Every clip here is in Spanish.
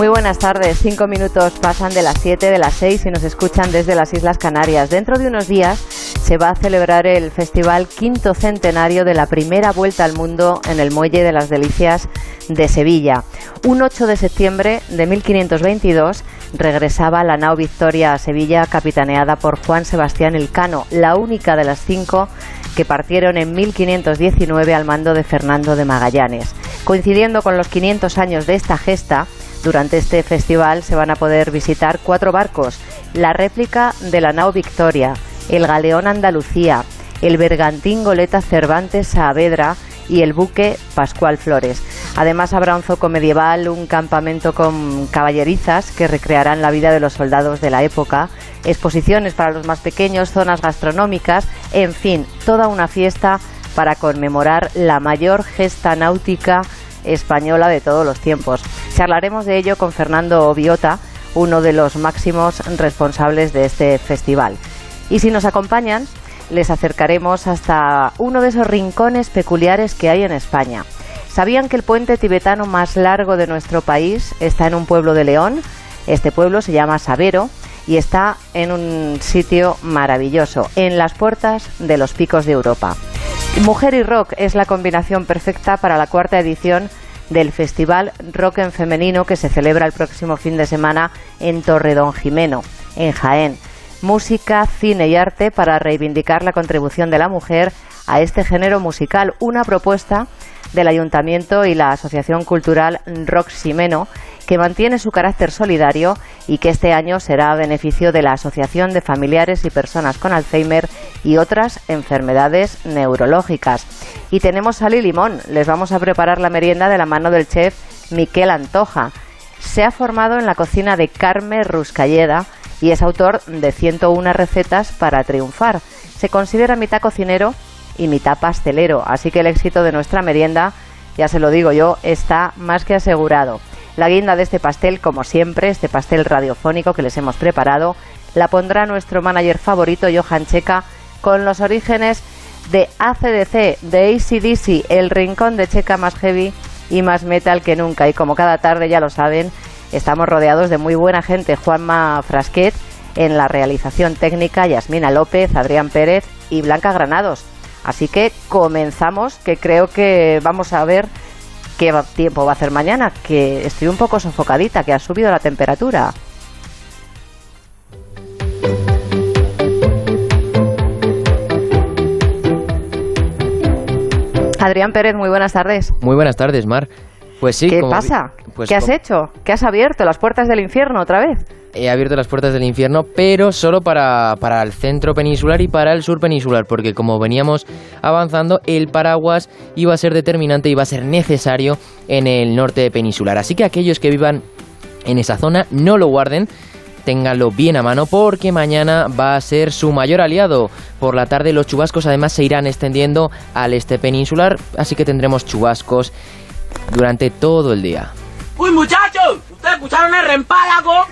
Muy buenas tardes. Cinco minutos pasan de las siete, de las seis y nos escuchan desde las Islas Canarias. Dentro de unos días se va a celebrar el Festival Quinto Centenario de la primera vuelta al mundo en el Muelle de las Delicias de Sevilla. Un 8 de septiembre de 1522 regresaba la nao Victoria a Sevilla capitaneada por Juan Sebastián Elcano, la única de las cinco que partieron en 1519 al mando de Fernando de Magallanes. Coincidiendo con los 500 años de esta gesta, durante este festival se van a poder visitar cuatro barcos, la réplica de la nao Victoria, el galeón Andalucía, el bergantín Goleta Cervantes Saavedra y el buque Pascual Flores. Además habrá un zoco medieval, un campamento con caballerizas que recrearán la vida de los soldados de la época, exposiciones para los más pequeños, zonas gastronómicas, en fin, toda una fiesta para conmemorar la mayor gesta náutica española de todos los tiempos. Charlaremos de ello con Fernando Biota, uno de los máximos responsables de este festival. Y si nos acompañan, les acercaremos hasta uno de esos rincones peculiares que hay en España. ¿Sabían que el puente tibetano más largo de nuestro país está en un pueblo de León? Este pueblo se llama Sabero y está en un sitio maravilloso, en las puertas de los picos de Europa. Mujer y rock es la combinación perfecta para la cuarta edición del Festival Rock en Femenino que se celebra el próximo fin de semana en Torredón Jimeno, en Jaén. Música, cine y arte para reivindicar la contribución de la mujer a este género musical, una propuesta del Ayuntamiento y la Asociación Cultural Rock Ximeno, que mantiene su carácter solidario y que este año será a beneficio de la Asociación de Familiares y Personas con Alzheimer y otras enfermedades neurológicas. Y tenemos sal y limón. Les vamos a preparar la merienda de la mano del chef Miquel Antoja. Se ha formado en la cocina de Carme Ruscalleda y es autor de 101 recetas para triunfar. Se considera mitad cocinero y mitad pastelero, así que el éxito de nuestra merienda, ya se lo digo yo, está más que asegurado. La guinda de este pastel, como siempre, este pastel radiofónico que les hemos preparado, la pondrá nuestro manager favorito, Johan Checa, con los orígenes de ACDC, de ACDC, el rincón de Checa más heavy y más metal que nunca. Y como cada tarde ya lo saben, estamos rodeados de muy buena gente. Juanma Frasquet en la realización técnica, Yasmina López, Adrián Pérez y Blanca Granados. Así que comenzamos, que creo que vamos a ver qué tiempo va a hacer mañana, que estoy un poco sofocadita, que ha subido la temperatura. Adrián Pérez, muy buenas tardes. Muy buenas tardes, Mar. Pues sí. ¿Qué pasa? Pues ¿Qué has hecho? ¿Qué has abierto? ¿Las puertas del infierno otra vez? He abierto las puertas del infierno, pero solo para, para, el centro peninsular y para el sur peninsular, porque como veníamos avanzando, el paraguas iba a ser determinante, iba a ser necesario en el norte peninsular. Así que aquellos que vivan en esa zona, no lo guarden, ténganlo bien a mano porque mañana va a ser su mayor aliado. Por la tarde los chubascos además se irán extendiendo al este peninsular, así que tendremos chubascos durante todo el día. ¡Uy, muchachos! ¿Ustedes escucharon el rempálago?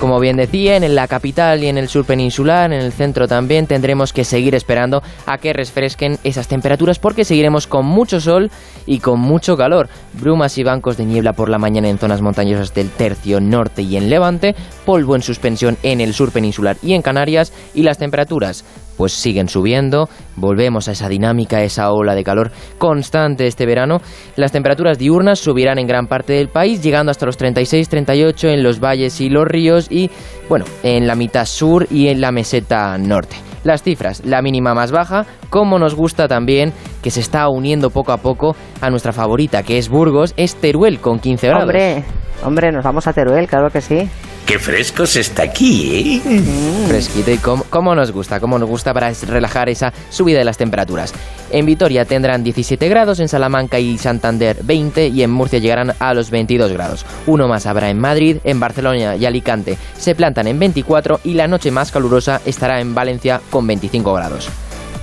Como bien decía, en la capital y en el sur peninsular, en el centro también, tendremos que seguir esperando a que refresquen esas temperaturas porque seguiremos con mucho sol y con mucho calor. Brumas y bancos de niebla por la mañana en zonas montañosas del tercio norte y en Levante, polvo en suspensión en el sur peninsular y en Canarias y las temperaturas pues siguen subiendo, volvemos a esa dinámica, esa ola de calor constante este verano. Las temperaturas diurnas subirán en gran parte del país, llegando hasta los 36-38 en los valles y los ríos y, bueno, en la mitad sur y en la meseta norte. Las cifras, la mínima más baja, como nos gusta también, que se está uniendo poco a poco a nuestra favorita, que es Burgos, es Teruel con 15 grados. Hombre, hombre, nos vamos a Teruel, claro que sí. Qué fresco se está aquí, ¿eh? Fresquito y cómo, cómo nos gusta, cómo nos gusta para relajar esa subida de las temperaturas. En Vitoria tendrán 17 grados, en Salamanca y Santander 20 y en Murcia llegarán a los 22 grados. Uno más habrá en Madrid, en Barcelona y Alicante se plantan en 24 y la noche más calurosa estará en Valencia con 25 grados.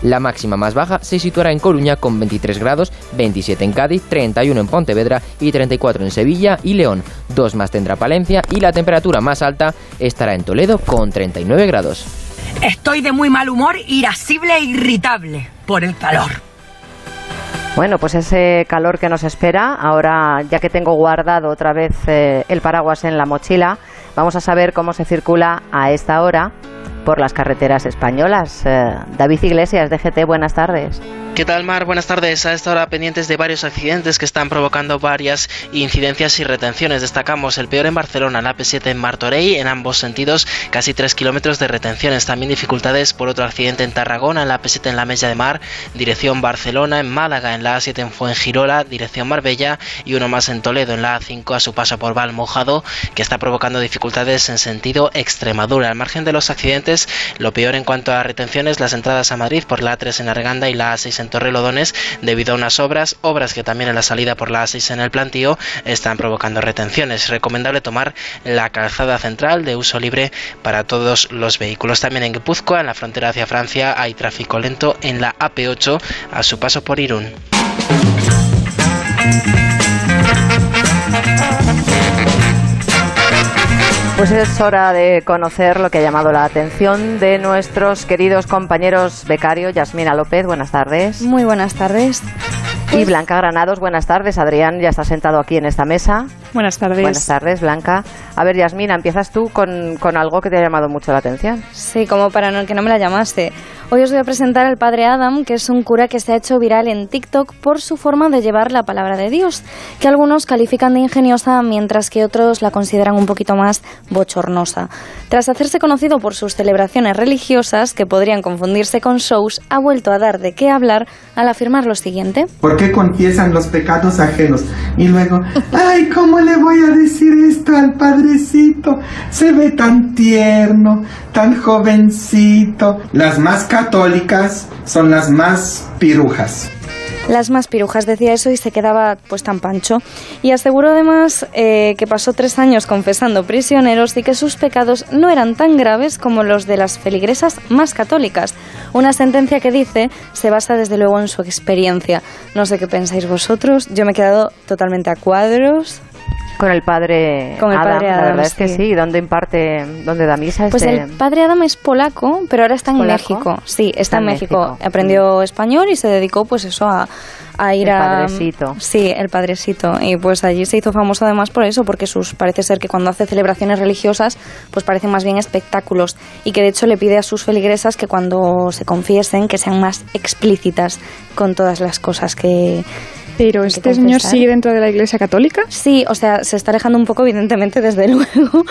La máxima más baja se situará en Coruña con 23 grados, 27 en Cádiz, 31 en Pontevedra y 34 en Sevilla y León. Dos más tendrá Palencia y la temperatura más alta estará en Toledo con 39 grados. Estoy de muy mal humor, irascible e irritable por el calor. Bueno, pues ese calor que nos espera, ahora ya que tengo guardado otra vez eh, el paraguas en la mochila, vamos a saber cómo se circula a esta hora por las carreteras españolas. Eh, David Iglesias, DGT, buenas tardes. ¿Qué tal, Mar? Buenas tardes. A esta hora pendientes de varios accidentes que están provocando varias incidencias y retenciones. Destacamos el peor en Barcelona, la P7 en Martorell, en ambos sentidos, casi 3 kilómetros de retenciones. También dificultades por otro accidente en Tarragona, en la P7 en la Mella de Mar, dirección Barcelona, en Málaga, en la A7 en Fuengirola, dirección Marbella, y uno más en Toledo, en la A5 a su paso por Valmojado, que está provocando dificultades en sentido Extremadura. Al margen de los accidentes, lo peor en cuanto a retenciones, las entradas a Madrid por la A3 en Arganda y la A6 en Torrelodones debido a unas obras, obras que también en la salida por la A6 en el plantío están provocando retenciones. Es recomendable tomar la calzada central de uso libre para todos los vehículos. También en Guipúzcoa, en la frontera hacia Francia, hay tráfico lento en la AP8 a su paso por Irún. Pues es hora de conocer lo que ha llamado la atención de nuestros queridos compañeros becarios. Yasmina López, buenas tardes. Muy buenas tardes. Y Blanca Granados, buenas tardes. Adrián ya está sentado aquí en esta mesa. Buenas tardes. Buenas tardes, Blanca. A ver, Yasmina, empiezas tú con, con algo que te ha llamado mucho la atención. Sí, como para no, que no me la llamaste. Hoy os voy a presentar al padre Adam, que es un cura que se ha hecho viral en TikTok por su forma de llevar la palabra de Dios, que algunos califican de ingeniosa mientras que otros la consideran un poquito más bochornosa. Tras hacerse conocido por sus celebraciones religiosas, que podrían confundirse con shows, ha vuelto a dar de qué hablar al afirmar lo siguiente. ¿Por qué confiesan los pecados ajenos? Y luego, ay, ¿cómo le voy a decir esto al padrecito? Se ve tan tierno, tan jovencito. Las más católicas son las más pirujas. Las más pirujas decía eso y se quedaba pues tan pancho. Y aseguró además eh, que pasó tres años confesando prisioneros y que sus pecados no eran tan graves como los de las feligresas más católicas. Una sentencia que dice se basa desde luego en su experiencia. No sé qué pensáis vosotros. Yo me he quedado totalmente a cuadros. Con el padre Con el Adam, padre la Adam, verdad es que sí. ¿Dónde imparte, dónde da misa Pues este? el padre Adam es polaco, pero ahora está en ¿Polaco? México. Sí, está, en México. México. Aprendió español y se dedicó pues eso a, a ir El a... padrecito. Sí, el padrecito. Y pues allí se hizo famoso además por eso, porque sus parece ser que cuando hace celebraciones religiosas pues parecen más bien espectáculos y que de hecho le pide a sus feligresas que cuando se confiesen que sean más explícitas con todas las cosas que... Pero este señor sigue dentro de la Iglesia Católica. Sí, o sea, se está alejando un poco, evidentemente, desde luego.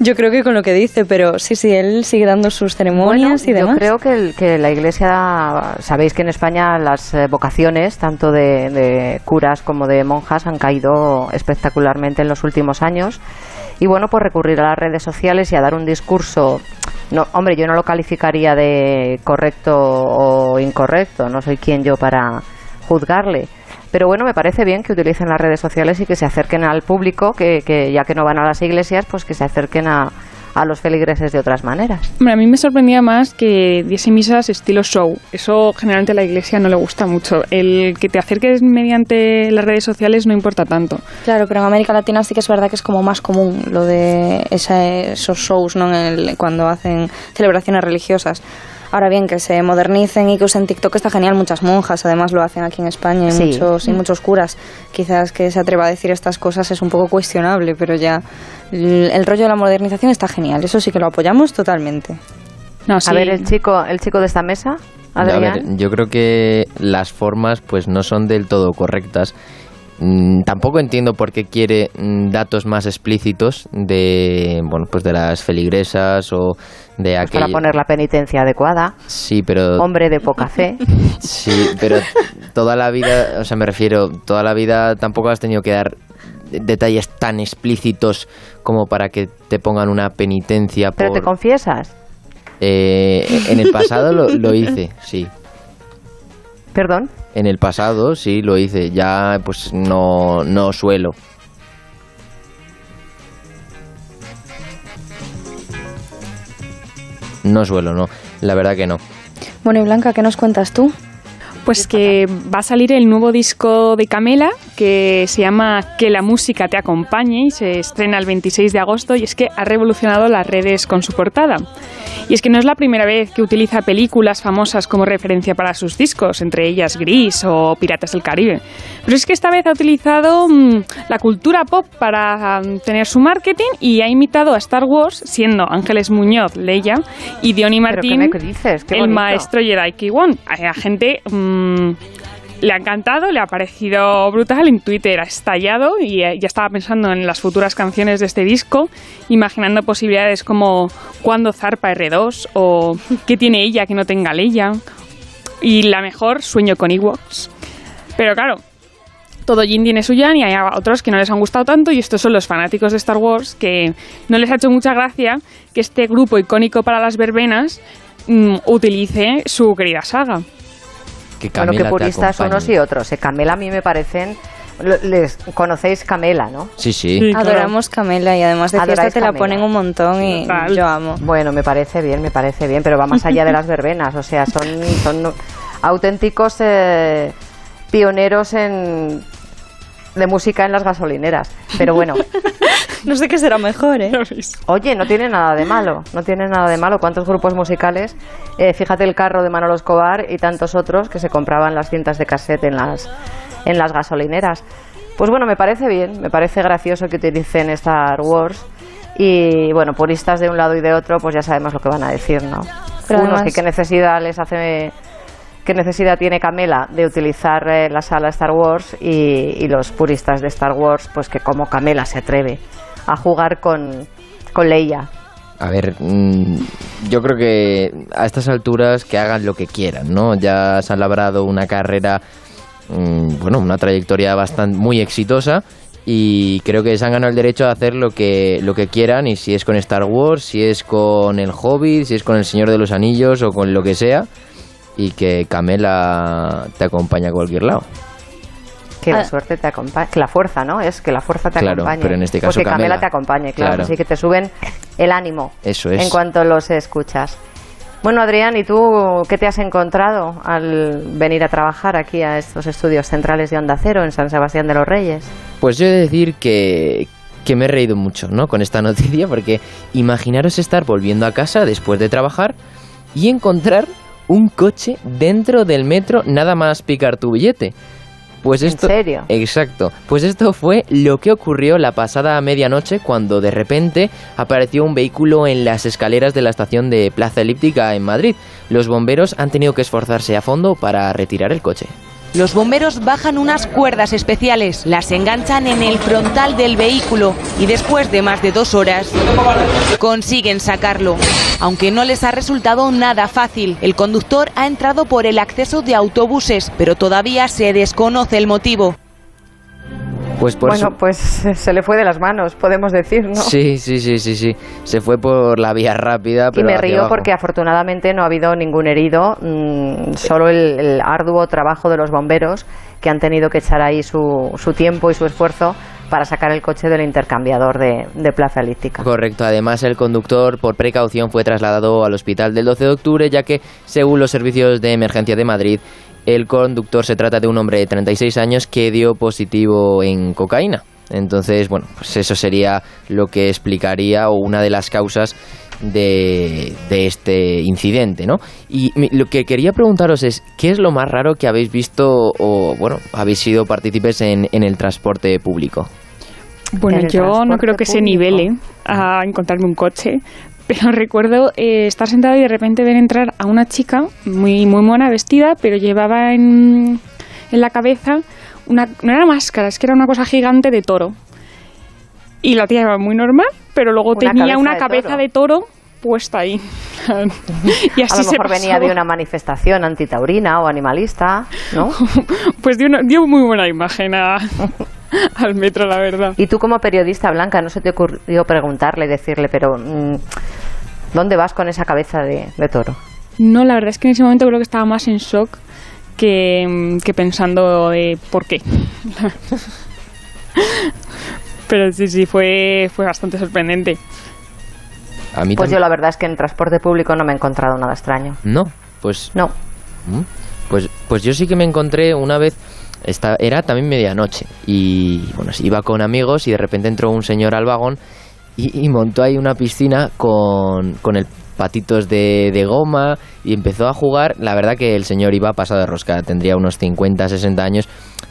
Yo creo que con lo que dice, pero sí, sí, él sigue dando sus ceremonias y yo demás. creo que, el- que la Iglesia, sabéis que en España las eh, vocaciones, tanto de, de curas como de monjas, han caído espectacularmente en los últimos años. Y bueno, pues recurrir a las redes sociales y a dar un discurso. No, hombre, yo no lo calificaría de correcto o incorrecto, no soy quien yo para juzgarle. Pero bueno, me parece bien que utilicen las redes sociales y que se acerquen al público, que, que ya que no van a las iglesias, pues que se acerquen a, a los feligreses de otras maneras. Hombre, a mí me sorprendía más que diese misas estilo show. Eso generalmente a la Iglesia no le gusta mucho. El que te acerques mediante las redes sociales no importa tanto. Claro, pero en América Latina sí que es verdad que es como más común lo de esa- esos shows, ¿no? En el- cuando hacen celebraciones religiosas. Ahora bien, que se modernicen y que usen TikTok está genial. Muchas monjas además lo hacen aquí en España y, Sí. muchos, y muchos curas. Quizás que se atreva a decir estas cosas es un poco cuestionable, pero ya el, el rollo de la modernización está genial. Eso sí que lo apoyamos totalmente. No, sí. A ver, el chico, el chico de esta mesa, A ver, yo creo que las formas pues no son del todo correctas. Mm, tampoco entiendo por qué quiere mm, datos más explícitos de bueno pues de las feligresas o de Pues para poner la penitencia adecuada. Sí, pero Hombre de poca fe. sí, pero toda la vida, o sea, me refiero, toda la vida tampoco has tenido que dar detalles tan explícitos como para que te pongan una penitencia ¿Pero te confiesas? Eh, en el pasado lo, lo hice, sí. ¿Perdón? En el pasado sí lo hice, ya pues no, no suelo. No suelo, no. La verdad que no. Bueno, y Blanca, ¿qué nos cuentas tú? Pues que va a salir el nuevo disco de Camela que se llama Que la música te acompañe y se estrena el 26 de agosto y es que ha revolucionado las redes con su portada. Y es que no es la primera vez que utiliza películas famosas como referencia para sus discos, entre ellas Gris o Piratas del Caribe. Pero es que esta vez ha utilizado mmm, la cultura pop para um, tener su marketing y ha imitado a Star Wars siendo Ángeles Muñoz, Leia, y Diony Martín, ¿Pero qué me dices? Qué el maestro Jedi. A la gente mmm, le ha encantado, le ha parecido brutal. En Twitter ha estallado y eh, ya estaba pensando en las futuras canciones de este disco, imaginando posibilidades como cuándo zarpa R2 o qué tiene ella que no tenga Leia. Y la mejor, sueño con Ewoks. Pero claro, todo Jin tiene su Yan y hay otros que no les han gustado tanto y estos son los fanáticos de Star Wars que no les ha hecho mucha gracia que este grupo icónico para las verbenas mm, utilice su querida saga. Que Bueno, que puristas unos y otros. Eh, Camela a mí me parecen... Les conocéis Camela, ¿no? Sí, sí. Sí, claro. Adoramos Camela y además de fiesta te la Camela. ponen un montón y Total. yo amo. Bueno, me parece bien, me parece bien, pero va más allá de las verbenas. O sea, son, son auténticos eh, pioneros en de música en las gasolineras. Pero bueno, No sé qué será mejor, ¿eh? Oye, no tiene nada de malo, no tiene nada de malo. ¿Cuántos grupos musicales? Eh, fíjate el carro de Manolo Escobar y tantos otros que se compraban las cintas de cassette en las, en las gasolineras. Pues bueno, me parece bien, me parece gracioso que utilicen Star Wars. Y bueno, puristas de un lado y de otro, pues ya sabemos lo que van a decir, ¿no? Pero Unos además- que qué necesidad les hace qué necesidad tiene Camela de utilizar eh, la sala Star Wars y, los puristas de Star Wars, pues que como Camela se atreve a jugar con, con Leia. A ver, mm, yo creo que a estas alturas que hagan lo que quieran, ¿no? Ya se han labrado una carrera, mm, bueno, una trayectoria bastante muy exitosa y creo que se han ganado el derecho a hacer lo que lo que quieran y si es con Star Wars, si es con el Hobbit, si es con el Señor de los Anillos o con lo que sea y que Camela te acompaña a cualquier lado. Que la Ah. suerte te acompañe, que la fuerza, ¿no? Es que la fuerza te Claro, acompañe. pero en este Pues caso que Camela, Camela. te acompañe, claro. Claro. Así que te suben el ánimo Eso es. en cuanto los escuchas. Bueno, Adrián, ¿y tú qué te has encontrado al venir a trabajar aquí a estos estudios centrales de Onda Cero en San Sebastián de los Reyes? Pues yo he de decir que, que me he reído mucho, ¿no? Con esta noticia, porque imaginaros estar volviendo a casa después de trabajar y encontrar un coche dentro del metro nada más picar tu billete. Pues ¿En esto, serio? Exacto. Pues esto fue lo que ocurrió la pasada medianoche cuando de repente apareció un vehículo en las escaleras de la estación de Plaza Elíptica en Madrid. Los bomberos han tenido que esforzarse a fondo para retirar el coche. Los bomberos bajan unas cuerdas especiales, las enganchan en el frontal del vehículo y después de más de dos horas consiguen sacarlo. Aunque no les ha resultado nada fácil, el conductor ha entrado por el acceso de autobuses, pero todavía se desconoce el motivo. Pues por bueno, pues se le fue de las manos, podemos decir, ¿no? Sí, sí, sí, sí, sí. Se fue por la vía rápida, Y me río abajo. porque afortunadamente no ha habido ningún herido, mm, solo el, el arduo trabajo de los bomberos que han tenido que echar ahí su, su tiempo y su esfuerzo para sacar el coche del intercambiador de, de Plaza Elíptica. Correcto, además el conductor por precaución fue trasladado al hospital del 12 de octubre ya que según los servicios de emergencia de Madrid el conductor se trata de un hombre de 36 años que dio positivo en cocaína. Entonces, bueno, pues eso sería lo que explicaría o una de las causas de, de este incidente, ¿no? Y mi- lo que quería preguntaros es, ¿qué es lo más raro que habéis visto o, bueno, habéis sido partícipes en, en el transporte público? Bueno, yo no creo que se nivele a encontrarme un coche, pero recuerdo eh, estar sentado y de repente ver entrar a una chica muy muy mona vestida, pero llevaba en, en la cabeza una no era máscara, es que era una cosa gigante de toro. Y la tía iba muy normal, pero luego Una tenía cabeza una de cabeza toro. de toro puesta ahí. y A así lo se mejor venía pasaba. de una manifestación antitaurina o animalista, ¿no? Pues dio, una- dio muy buena imagen a, al metro, la verdad. Y tú como periodista blanca, ¿no se te ocurrió preguntarle, decirle, pero mm, ¿dónde vas con esa cabeza de, de toro? No, la verdad es que en ese momento creo que estaba más en shock que, que pensando de por qué. Pero sí, sí, fue, fue bastante sorprendente. A mí Pues tam- yo la verdad es que en transporte público no me he encontrado nada extraño. No, pues... No. Mm. Pues, pues yo sí que me encontré una vez, esta, era también medianoche, y bueno, iba con amigos y de repente entró un señor al vagón y, y montó ahí una piscina con, con el patitos de, de goma y empezó a jugar. La verdad que el señor iba pasado de rosca, tendría unos 50, 60 años,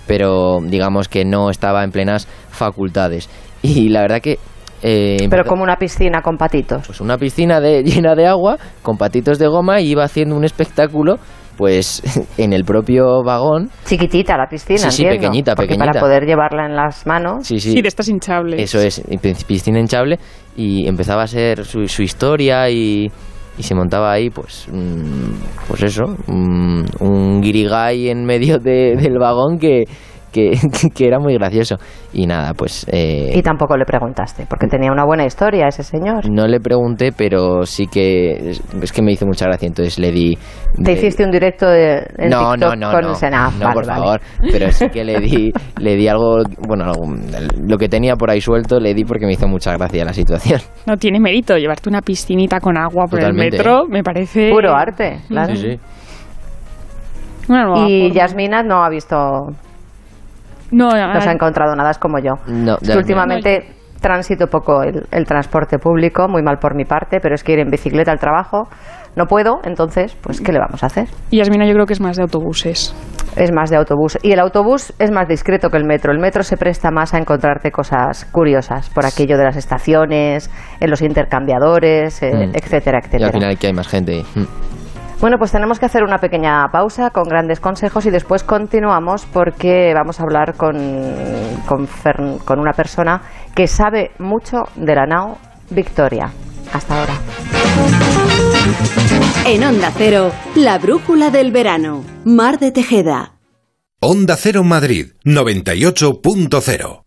pero digamos que no estaba en plenas facultades. Y la verdad que... eh, Pero como una piscina con patitos. pues una piscina de, llena de agua con patitos de goma y iba haciendo un espectáculo pues en el propio vagón Chiquitita la piscina, Sí, sí, entiendo, pequeñita, porque pequeñita. para poder llevarla en las manos. sí sí, Sí, de estas hinchables. eso es piscina hinchable y empezaba a ser su, su historia y, y se montaba ahí pues mm, pues eso mm, un guirigay en medio de- del vagón que, que, que era muy gracioso y nada pues eh, Y tampoco le preguntaste, porque tenía una buena historia ese señor. no le pregunté pero sí que es, que me hizo mucha gracia entonces le di Te le- hiciste un directo de, en no, TikTok no, no, con no, ah, no, vale, por vale. favor, pero sí que le di, le di algo, bueno, lo que tenía por ahí suelto le di porque me hizo mucha gracia la situación. No tiene mérito llevarte una piscinita con agua por Totalmente, el metro, ¿eh? me parece... Puro arte, claro. Sí, sí. Nueva Y. Yasmina no ha visto, No, no se ah, ha encontrado nada, es como yo. No, Es que últimamente transito poco el, el transporte público, muy mal por mi parte, pero es que ir en bicicleta al trabajo no puedo, entonces, pues, ¿qué le vamos a hacer? Y Yasmina yo creo que es más de autobuses. Es más de autobús. Y el autobús es más discreto que el metro. El metro se presta más a encontrarte cosas curiosas por aquello de las estaciones, en los intercambiadores, eh, Mm. etcétera, Y al etcétera. final que hay más gente. Mm. Bueno, pues tenemos que hacer una pequeña pausa con grandes consejos y después continuamos porque vamos a hablar con, con, Fern- con una persona que sabe mucho de la nao Victoria. Hasta ahora. En Onda Cero, la brújula del verano. Mar de Tejeda. Onda Cero Madrid 98.0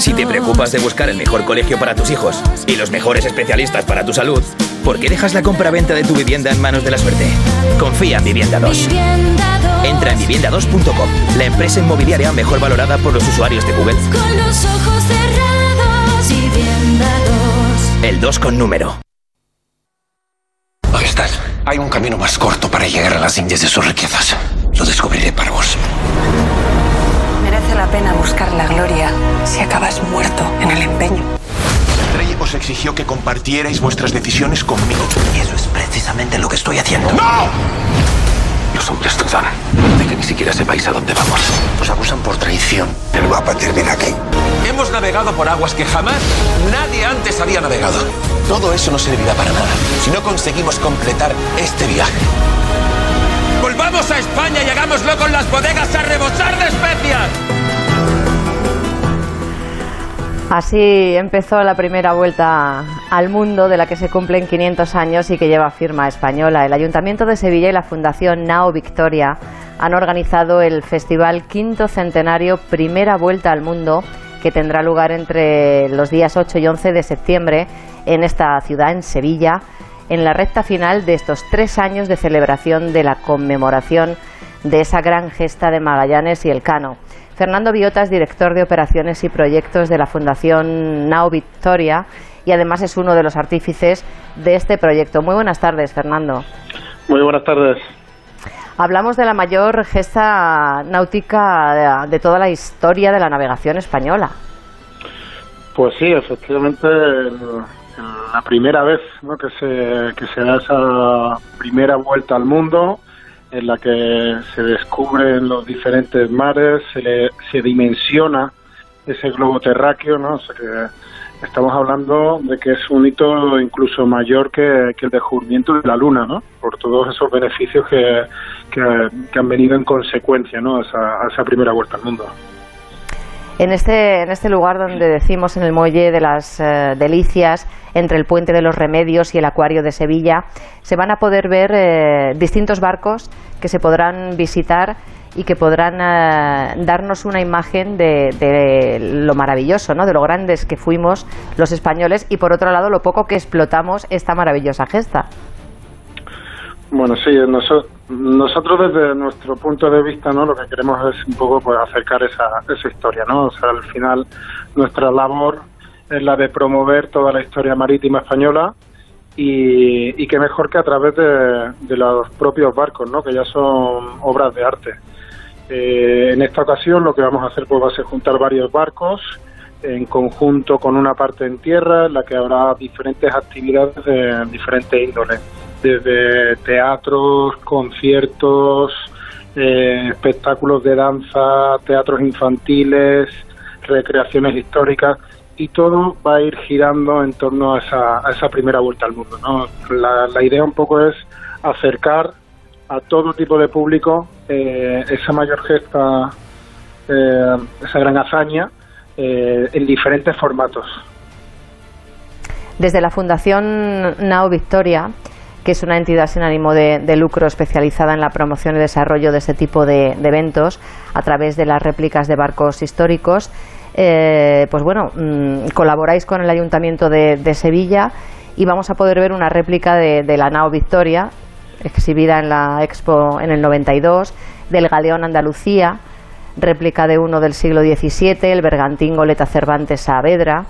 Si te preocupas de buscar el mejor colegio para tus hijos y los mejores especialistas para tu salud, ¿por qué dejas la compra-venta de tu vivienda en manos de la suerte? Confía en Vivienda 2. Entra en vivienda2.com, la empresa inmobiliaria mejor valorada por los usuarios de Google. Con los ojos cerrados, vivienda 2. El 2 con número. Ahí estás. Hay un camino más corto para llegar a las indias de sus riquezas. Lo descubriré para vos. Merece la pena buscar la gloria si acabas muerto en el empeño. Rey os exigió que compartierais vuestras decisiones conmigo. Y eso es precisamente lo que estoy haciendo. ¡No! Los hombres dudan de que ni siquiera sepáis a dónde vamos. Os acusan por traición. El mapa termina aquí. Hemos navegado por aguas que jamás nadie antes había navegado. Todo eso no servirá para nada si no conseguimos completar este viaje. ¡Volvamos a España y hagámoslo con las bodegas a rebosar de especias! Así empezó la primera vuelta al mundo de la que se cumplen 500 años y que lleva firma española. El Ayuntamiento de Sevilla y la Fundación Nao Victoria han organizado el Festival Quinto Centenario Primera Vuelta al Mundo que tendrá lugar entre los días 8 y 11 de septiembre en esta ciudad, en Sevilla, en la recta final de estos tres años de celebración de la conmemoración de esa gran gesta de Magallanes y Elcano. Fernando Biotas, director de operaciones y proyectos de la Fundación Nao Victoria y además es uno de los artífices de este proyecto. Muy buenas tardes, Fernando. Muy buenas tardes. Hablamos de la mayor gesta náutica de, toda la historia de la navegación española. Pues sí, efectivamente, el- la primera vez ¿no? que, se, que se da esa primera vuelta al mundo en la que se descubren los diferentes mares, se, le- se dimensiona ese globo terráqueo, ¿no? O que estamos hablando de que es un hito incluso mayor que, que el descubrimiento de la Luna, ¿no? Por todos esos beneficios que, que, han venido en consecuencia, ¿no? Esa, a esa primera vuelta al mundo. En este, en este lugar donde decimos en el muelle de las eh, Delicias, entre el puente de los Remedios y el acuario de Sevilla, se van a poder ver eh, distintos barcos que se podrán visitar y que podrán eh, darnos una imagen de, de lo maravilloso, ¿no? de lo grandes que fuimos los españoles y por otro lado lo poco que explotamos esta maravillosa gesta. Bueno, sí, noso- nosotros desde nuestro punto de vista, ¿no? Lo que queremos es un poco pues, acercar esa, esa historia, ¿no? O sea, al final nuestra labor es la de promover toda la historia marítima española y, y qué mejor que a través de, de los propios barcos, ¿no? Que ya son obras de arte. Eh, en esta ocasión lo que vamos a hacer pues va a ser juntar varios barcos en conjunto con una parte en tierra en la que habrá diferentes actividades de diferentes índoles, desde teatros, conciertos, eh, espectáculos de danza, teatros infantiles, recreaciones históricas y todo va a ir girando en torno a esa, a esa primera vuelta al mundo. la idea un poco es acercar a todo tipo de público eh, esa mayor gesta, eh, esa gran hazaña eh, en diferentes formatos. Desde la Fundación Nao Victoria, que es una entidad sin ánimo de, lucro especializada en la promoción y desarrollo de este tipo de, eventos a través de las réplicas de barcos históricos, eh, pues bueno, mm, colaboráis con el Ayuntamiento de, de Sevilla y vamos a poder ver una réplica de, de la Nao Victoria, exhibida en la Expo en el 92, del Galeón Andalucía, réplica de uno del siglo XVII, el bergantín Goleta Cervantes Saavedra,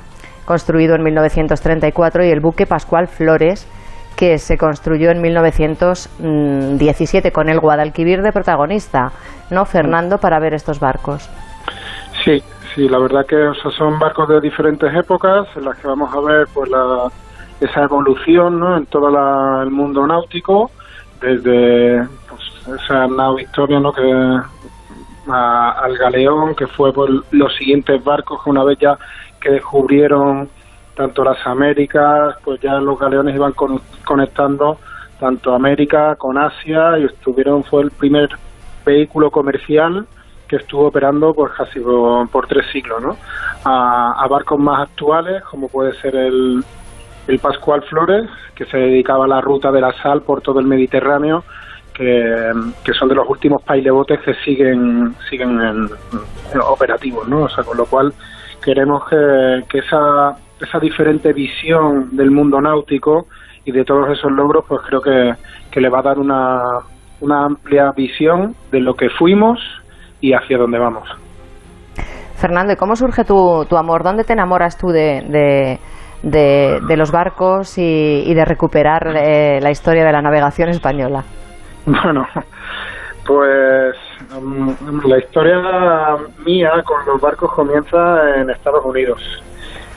construido en 1934, y el buque Pascual Flores, que se construyó en 1917 con el Guadalquivir de protagonista, ¿no, Fernando, para ver estos barcos? Sí, sí, la verdad que o son barcos de diferentes épocas en las que vamos a ver pues la, esa evolución ¿no? en todo la- el mundo náutico, desde pues, esa nao Victoria ¿no? que a- al galeón, que fue por los siguientes barcos que una vez ya que descubrieron tanto las Américas, pues ya los galeones iban con- conectando tanto América con Asia y estuvieron, fue el primer vehículo comercial que estuvo operando pues casi por, tres siglos, ¿no? A, a barcos más actuales, como puede ser el, el Pascual Flores, que se dedicaba a la ruta de la sal por todo el Mediterráneo, que, que son de los últimos pailebotes que siguen siguen en- en operativos, ¿no? O sea, con lo cual queremos que, que esa, esa diferente visión del mundo náutico y de todos esos logros, pues creo que, que le va a dar una, una amplia visión de lo que fuimos y hacia dónde vamos. Fernando, ¿y cómo surge tu, tu amor? ¿Dónde te enamoras tú de, de, de- de los barcos y, y de recuperar eh, la historia de la navegación española? Bueno, pues la historia mía con los barcos comienza en Estados Unidos.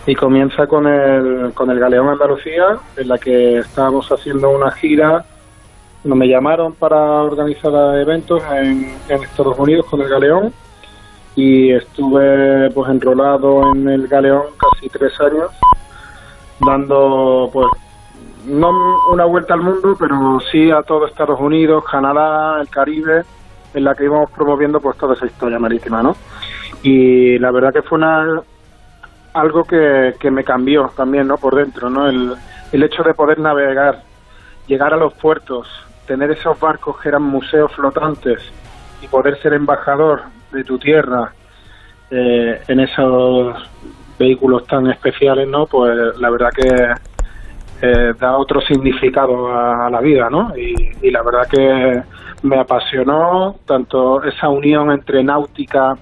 Y comienza con el, con el Galeón Andalucía, en la que estábamos haciendo una gira. Me llamaron para organizar eventos en, en Estados Unidos con el Galeón. Y estuve pues enrolado en el galeón casi tres años dando pues no una vuelta al mundo pero sí a todo Estados Unidos Canadá el Caribe en la que íbamos promoviendo pues toda esa historia marítima no y la verdad que fue una algo que, que me cambió también no por dentro no el, el hecho de poder navegar llegar a los puertos tener esos barcos que eran museos flotantes y poder ser embajador de tu tierra eh, en esos vehículos tan especiales, ¿no? Pues la verdad que eh, da otro significado a, la vida, ¿no? Y, la verdad que me apasionó tanto esa unión entre náutica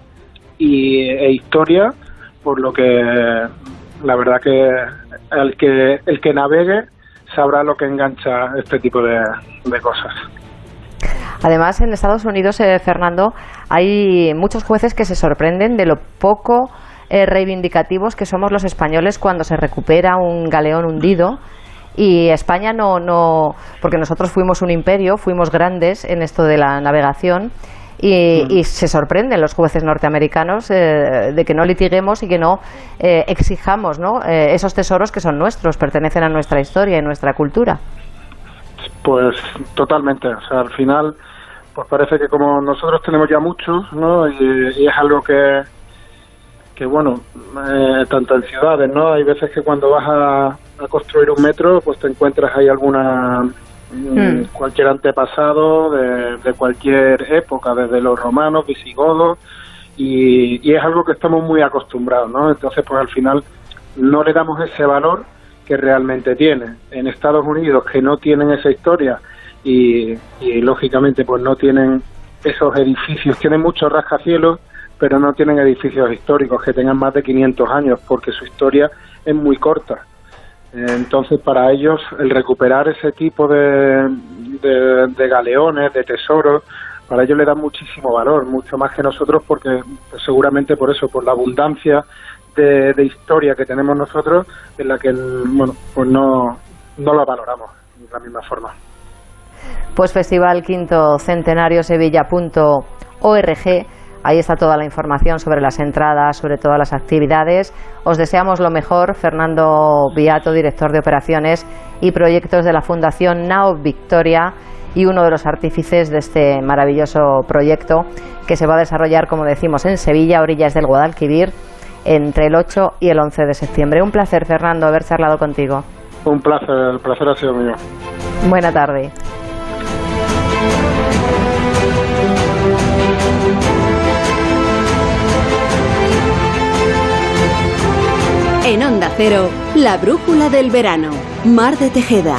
y, e historia, por lo que la verdad que el que el que navegue sabrá lo que engancha este tipo de, cosas. Además, en Estados Unidos, eh, Fernando, hay muchos jueces que se sorprenden de lo poco eh, reivindicativos que somos los españoles cuando se recupera un galeón hundido. Y España no, no, porque nosotros fuimos un imperio, fuimos grandes en esto de la navegación. Y, mm. se sorprenden los jueces norteamericanos eh, de que no litiguemos y que no eh, exijamos ¿no? esos tesoros que son nuestros, pertenecen a nuestra historia y nuestra cultura. Pues totalmente. O sea, al final, pues parece que como nosotros tenemos ya muchos, ¿no? y es algo que, que bueno, eh, tanto en ciudades, ¿no? Hay veces que cuando vas a, construir un metro, pues te encuentras ahí alguna mm, hmm. cualquier antepasado de, cualquier época, desde los romanos, visigodos, y, es algo que estamos muy acostumbrados, ¿no? Entonces, pues al final no le damos ese valor que realmente tiene. En Estados Unidos, que no tienen esa historia y, y lógicamente pues no tienen esos edificios, tienen muchos rascacielos, pero no tienen edificios históricos que tengan más de 500 años porque su historia es muy corta. Entonces, para ellos, el recuperar ese tipo de, de, galeones, de tesoros, para ellos le da muchísimo valor, mucho más que nosotros, porque seguramente por eso, por la abundancia de, de, historia que tenemos nosotros, en la que bueno, pues no, no la valoramos de la misma forma. Pues Festival Quinto Centenario Sevilla.org Ahí está toda la información sobre las entradas, sobre todas las actividades. Os deseamos lo mejor, Fernando Viato, director de operaciones y proyectos de la Fundación Now Victoria y uno de los artífices de este maravilloso proyecto que se va a desarrollar, como decimos, en Sevilla, orillas del Guadalquivir, entre el 8 y el 11 de septiembre. Un placer, Fernando, haber charlado contigo. Un placer, el placer ha sido mío. Buena tarde. En Onda Cero, la brújula del verano. Mar de Tejeda.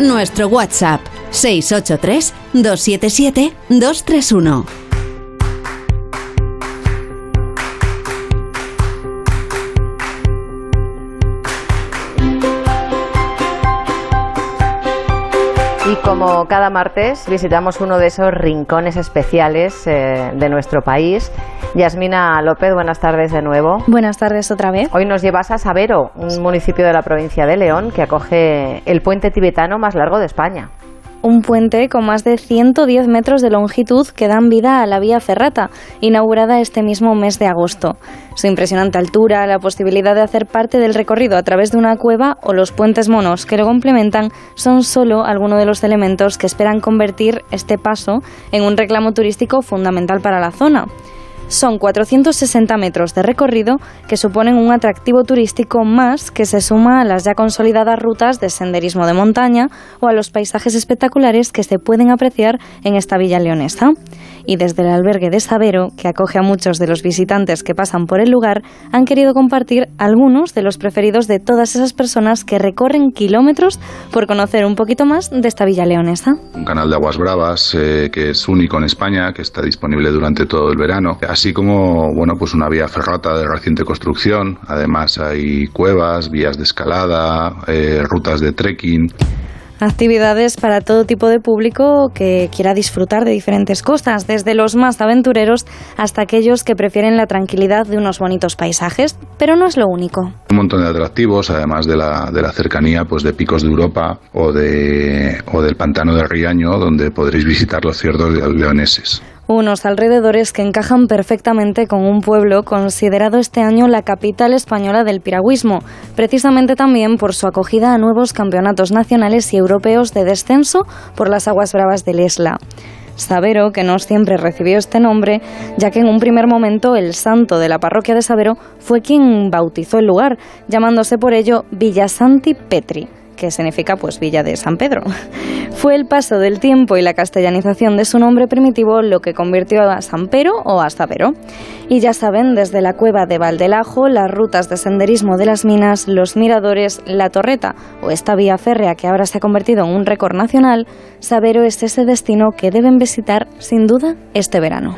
Nuestro WhatsApp 683 277 231. Como cada martes visitamos uno de esos rincones especiales eh, de nuestro país Yasmina López, buenas tardes de nuevo. Buenas tardes otra vez. Hoy nos llevas a Sabero, un municipio de la provincia de León que acoge el puente tibetano más largo de España un puente con más de 110 metros de longitud que dan vida a la vía ferrata, inaugurada este mismo mes de agosto. Su impresionante altura, la posibilidad de hacer parte del recorrido a través de una cueva o los puentes monos que lo complementan son solo algunos de los elementos que esperan convertir este paso en un reclamo turístico fundamental para la zona. Son 460 metros de recorrido que suponen un atractivo turístico más que se suma a las ya consolidadas rutas de senderismo de montaña o a los paisajes espectaculares que se pueden apreciar en esta villa leonesa y desde el albergue de Sabero, que acoge a muchos de los visitantes que pasan por el lugar, han querido compartir algunos de los preferidos de todas esas personas que recorren kilómetros por conocer un poquito más de esta villa leonesa. Un canal de aguas bravas eh, que es único en España, que está disponible durante todo el verano, así como bueno, pues una vía ferrata de reciente construcción, además hay cuevas, vías de escalada, eh, rutas de trekking. Actividades para todo tipo de público que quiera disfrutar de diferentes cosas, desde los más aventureros hasta aquellos que prefieren la tranquilidad de unos bonitos paisajes, pero no es lo único. Un montón de atractivos, además de la, de la cercanía pues, de picos de Europa o, de, o del pantano de Riaño, donde podréis visitar los ciervos leoneses. Unos alrededores que encajan perfectamente con un pueblo considerado este año la capital española del piragüismo, precisamente también por su acogida a nuevos campeonatos nacionales y europeos de descenso por las aguas bravas del Esla. Sabero, que no siempre recibió este nombre, ya que en un primer momento el santo de la parroquia de Sabero fue quien bautizó el lugar, llamándose por ello Villa Santi Petri que significa pues Villa de San Pedro. Fue el paso del tiempo y la castellanización de su nombre primitivo lo que convirtió a San Pero o a Sabero. Y ya saben, desde la cueva de Valdelajo, las rutas de senderismo de las minas, los miradores, la torreta o esta vía férrea que ahora se ha convertido en un récord nacional, Sabero es ese destino que deben visitar sin duda este verano.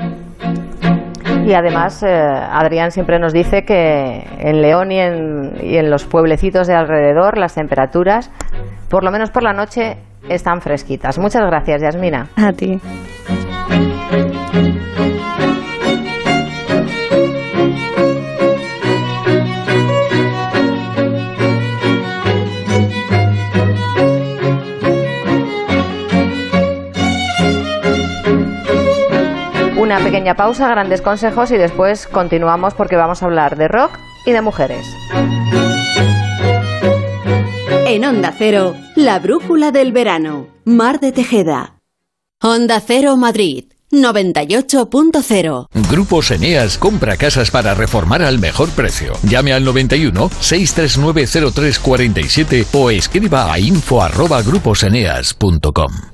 Y además, eh, Adrián siempre nos dice que en León y en, y en los pueblecitos de alrededor las temperaturas, por lo menos por la noche, están fresquitas. Muchas gracias, Yasmina. A ti. Una pequeña pausa, grandes consejos y después continuamos porque vamos a hablar de rock y de mujeres. En Onda Cero, la brújula del verano. Mar de Tejeda. Onda Cero Madrid. 98.0 Grupos Eneas compra casas para reformar al mejor precio. Llame al 91 639 0347 o escriba a info@gruposeneas.com.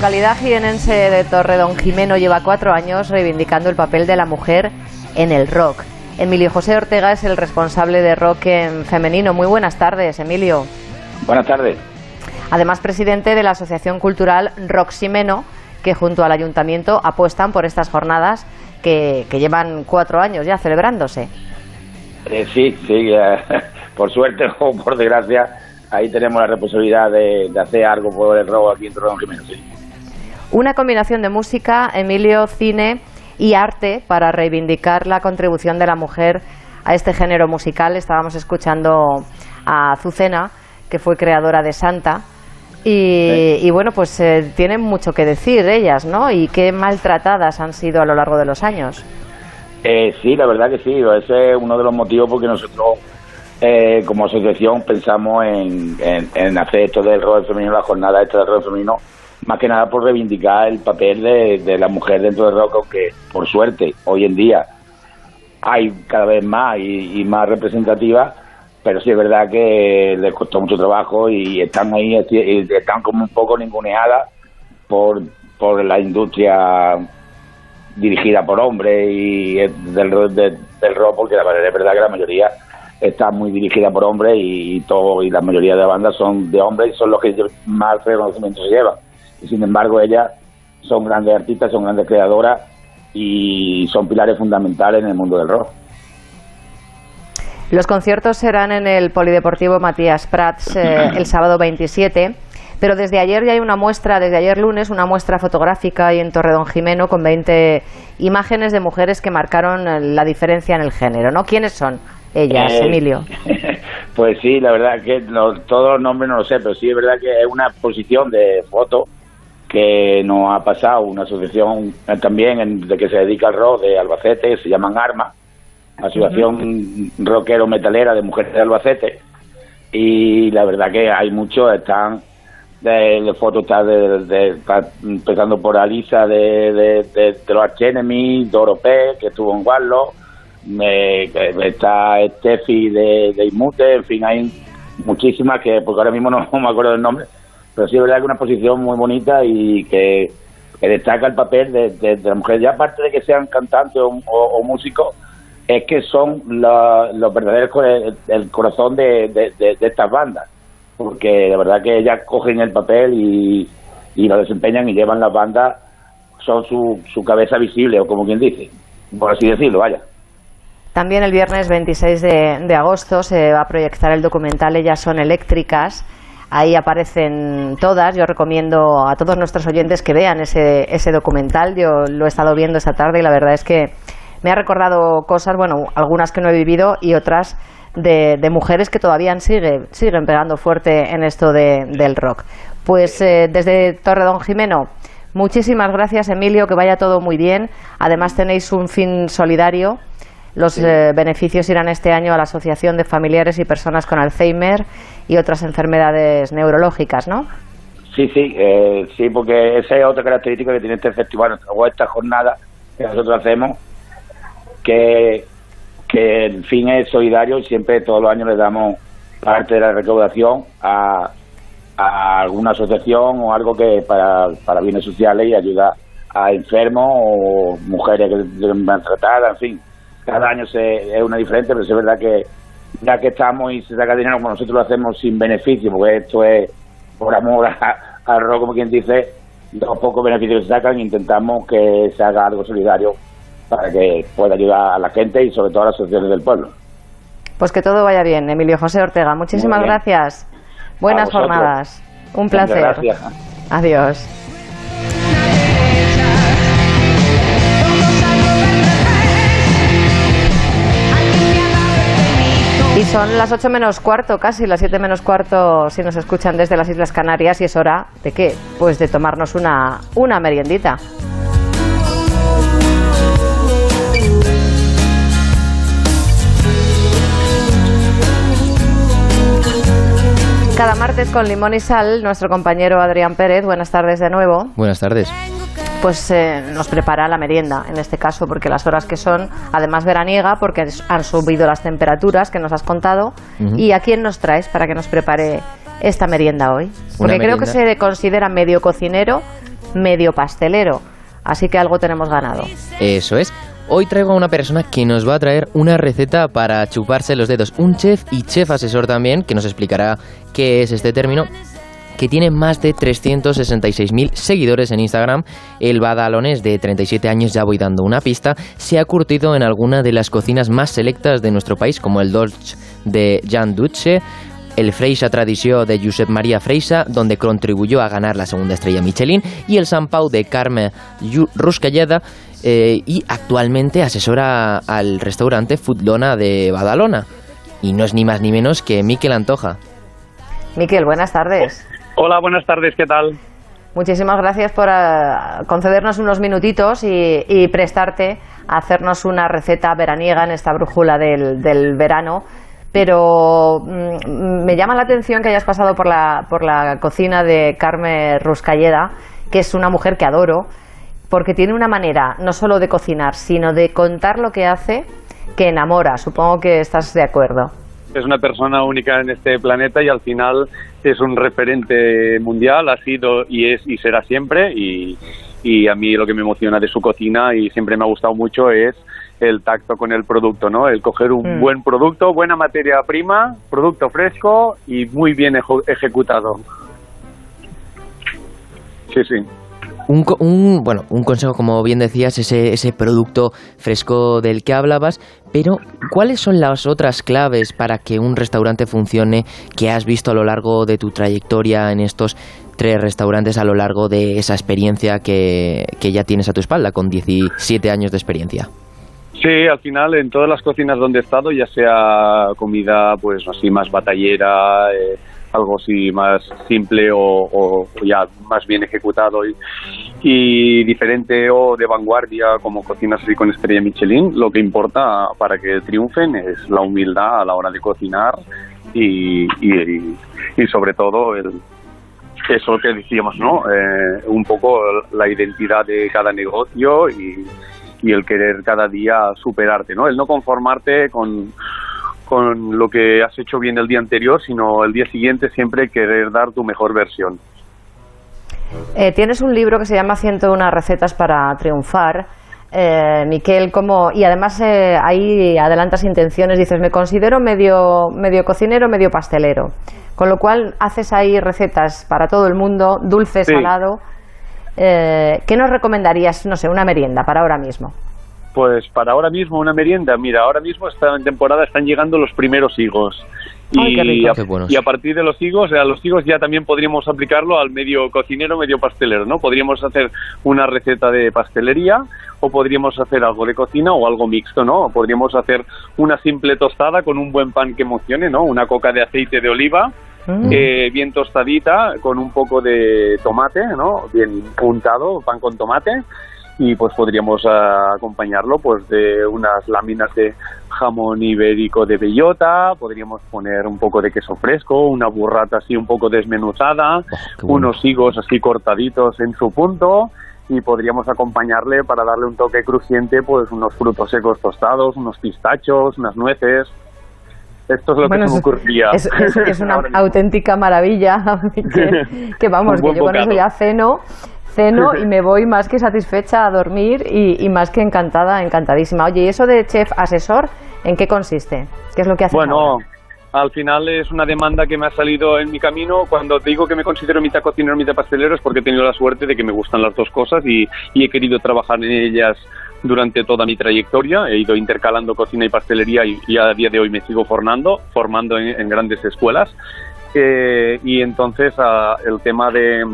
localidad jienense de Torredón Jimeno lleva cuatro años reivindicando el papel de la mujer en el rock. Emilio José Ortega es el responsable de rock en femenino. Muy buenas tardes, Emilio. Buenas tardes. Además, presidente de la Asociación Cultural Rock Ximeno, que junto al ayuntamiento apuestan por estas jornadas que, que llevan cuatro años ya celebrándose. Eh, sí, sí, eh, por suerte o por desgracia, ahí tenemos la responsabilidad de, de hacer algo por el robo aquí en Torredón Jimeno, sí. Una combinación de música, Emilio, cine y arte para reivindicar la contribución de la mujer a este género musical. Estábamos escuchando a Azucena, que fue creadora de Santa. Y, y bueno, pues eh, tienen mucho que decir ellas, ¿no? Y qué maltratadas han sido a lo largo de los años. Eh, sí, la verdad que sí, ese es uno de los motivos porque nosotros eh, como asociación pensamos en, en, hacer esto del rol femenino, la jornada esta del rol femenino, más que nada por reivindicar el papel de, de la mujer dentro del rock, aunque por suerte hoy en día hay cada vez más y, y más representativas, pero sí es verdad que les costó mucho trabajo y están ahí, están como un poco ninguneadas por, por la industria dirigida por hombres y del, del rock, porque la verdad es verdad que la mayoría está muy dirigida por hombres y, todo y la mayoría de bandas son de hombres y son los que más reconocimiento se llevan. Y sin embargo, ellas son grandes artistas, son grandes creadoras y son pilares fundamentales en el mundo del rock. Los conciertos serán en el Polideportivo Matías Prats eh, el sábado 27. Pero desde ayer ya hay una muestra, desde ayer lunes, una muestra fotográfica ahí en Torredón Jimeno con 20 imágenes de mujeres que marcaron eh, la diferencia en el género, ¿no? ¿Quiénes son ellas, eh, Emilio? Pues sí, la verdad que todos los nombres no lo sé, pero sí es verdad que es una exposición de fotos que nos ha pasado. Una asociación también de que se dedica al rock de Albacete, se llaman Arma, Asociación Rockero Metalera de Mujeres de Albacete, y la verdad que hay muchos, están de, fotos está de, empezando por Alisa de, de, los Archenemy, Doro P, que estuvo en Warlock, está Steffi de, de Imute, en fin, hay muchísimas que, porque ahora mismo no, me acuerdo del nombre, pero sí es verdad que una posición muy bonita y que, destaca el papel de, la mujer, ya aparte de que sean cantantes o, músicos, es que son los verdaderos el, corazón de, estas bandas porque de verdad que ellas cogen el papel y, lo desempeñan y llevan las bandas, son su, su cabeza visible, o como quien dice, por así decirlo, vaya. También el viernes 26 de, agosto se va a proyectar el documental Ellas son eléctricas. Ahí aparecen todas. Yo recomiendo a todos nuestros oyentes que vean ese, ese documental. Yo lo he estado viendo esta tarde y la verdad es que me ha recordado cosas, bueno, algunas que no he vivido y otras de, mujeres que todavía sigue, siguen pegando fuerte en esto del rock. Pues eh, desde Torredón Jimeno, muchísimas gracias Emilio, que vaya todo muy bien. Además tenéis un fin solidario. Los eh, beneficios irán este año a la Asociación de Familiares y Personas con Alzheimer y otras enfermedades neurológicas, ¿no? Sí, sí, eh, sí, porque esa es otra característica que tiene este festival o esta jornada que nosotros hacemos, que que el fin es solidario y siempre todos los años le damos parte de la recaudación a, alguna asociación o algo que para, para bienes sociales y ayuda a enfermos o mujeres que maltratadas, en fin. Cada año se, es una diferente, pero es verdad que ya que estamos y se saca dinero, como nosotros lo hacemos sin beneficio, porque esto es por amor al rock, como quien dice, los pocos beneficios que se sacan, intentamos que se haga algo solidario para que pueda ayudar a la gente y sobre todo a las asociaciones del pueblo. Pues que todo vaya bien, Emilio José Ortega. Muchísimas gracias. Buenas jornadas. Un placer. Adiós. Son las 8 menos cuarto, casi las 7 menos cuarto si nos escuchan desde las Islas Canarias y es hora de qué? Pues de tomarnos una, una meriendita. cada martes con limón y sal, nuestro compañero Adrián Pérez, buenas tardes de nuevo. Buenas tardes. Pues eh, nos prepara la merienda, en este caso, porque las horas que son, además veraniega, porque han subido las temperaturas que nos has contado. ¿Y a quién nos traes para que nos prepare esta merienda hoy? Porque creo que se considera medio cocinero, medio pastelero. Así que algo tenemos ganado. Eso es. Hoy traigo a una persona que nos va a traer una receta para chuparse los dedos. Un chef y chef asesor también, que nos explicará qué es este término que tiene más de 366.000 seguidores en Instagram. El badalonés de 37 años, ya voy dando una pista, se ha curtido en alguna de las cocinas más selectas de nuestro país, como el Dolce de Jan Duce, el Freixa Tradició de Josep María Freixa, donde contribuyó a ganar la segunda estrella Michelin, y el San Pau de Carme Ruscalleda, eh, y actualmente asesora al restaurante Futlona de Badalona. Y no es ni más ni menos que Miquel Antoja. Miquel, buenas tardes. Hola, buenas tardes, ¿qué tal? Muchísimas gracias por eh, concedernos unos minutitos y, prestarte a hacernos una receta veraniega en esta brújula del, verano. Pero mm, me llama la atención que hayas pasado por la, por la cocina de Carmen Ruscalleda, que es una mujer que adoro porque tiene una manera no solo de cocinar, sino de contar lo que hace que enamora. Supongo que estás de acuerdo. Es una persona única en este planeta y al final es un referente mundial, ha sido y es y será siempre y, y a mí lo que me emociona de su cocina y siempre me ha gustado mucho es el tacto con el producto, ¿no? El coger un Mm. buen producto, buena materia prima, producto fresco y muy bien ejecutado. Sí, sí. Un, un- bueno, un consejo, como bien decías, ese, ese producto fresco del que hablabas, pero ¿cuáles son las otras claves para que un restaurante funcione que has visto a lo largo de tu trayectoria en estos tres restaurantes, a lo largo de esa experiencia que, que ya tienes a tu espalda, con 17 años de experiencia? Sí, al final en todas las cocinas donde he estado, ya sea comida pues así más batallera, eh, algo así más simple o, ya más bien ejecutado y, y diferente o de vanguardia como cocinas así con estrella Michelin, lo que importa para que triunfen es la humildad a la hora de cocinar y, y, y sobre todo el, eso que decíamos, ¿no? Eh, un poco la identidad de cada negocio y, y el querer cada día superarte, ¿no? El no conformarte con, con lo que has hecho bien el día anterior, sino el día siguiente siempre querer dar tu mejor versión. Eh, tienes un libro que se llama 101 recetas para triunfar. Eh, Miquel, como, y además eh, ahí adelantas intenciones, dices, me considero medio, medio cocinero, medio pastelero. Con lo cual haces ahí recetas para todo el mundo, dulce, Sí. salado. Eh, ¿Qué nos recomendarías, no sé, una merienda para ahora mismo? Pues para ahora mismo una merienda, mira, ahora mismo está en temporada están llegando los primeros higos. Ay, qué rico. a, Qué buenos. y a partir de los higos, a los higos ya también podríamos aplicarlo al medio cocinero, medio pastelero, ¿no? Podríamos hacer una receta de pastelería o podríamos hacer algo de cocina o algo mixto, ¿no? O podríamos hacer una simple tostada con un buen pan que emocione, ¿no? Una coca de aceite de oliva Mm. eh, bien tostadita con un poco de tomate, ¿no? Bien untado, pan con tomate y pues podríamos ah, acompañarlo pues de unas láminas de jamón ibérico de bellota, podríamos poner un poco de queso fresco, una burrata así un poco desmenuzada, bueno. unos higos así cortaditos en su punto y podríamos acompañarle para darle un toque crujiente pues unos frutos secos tostados, unos pistachos, unas nueces. Esto es lo Bueno, que se me es- ocurría. Es, es- es una auténtica maravilla, que vamos, Un que yo con eso bocado. ya ceno, ceno y me voy más que satisfecha a dormir y, y más que encantada, encantadísima. Oye, ¿y eso de chef asesor, en qué consiste? ¿Qué es lo que haces Bueno, ahora? al final es una demanda que me ha salido en mi camino. Cuando digo que me considero mitad cocinero, mitad pastelero, es porque he tenido la suerte de que me gustan las dos cosas y, y he querido trabajar en ellas durante toda mi trayectoria. He ido intercalando cocina y pastelería y, y a día de hoy me sigo formando, formando en, en grandes escuelas. Eh, y entonces ah, el tema de,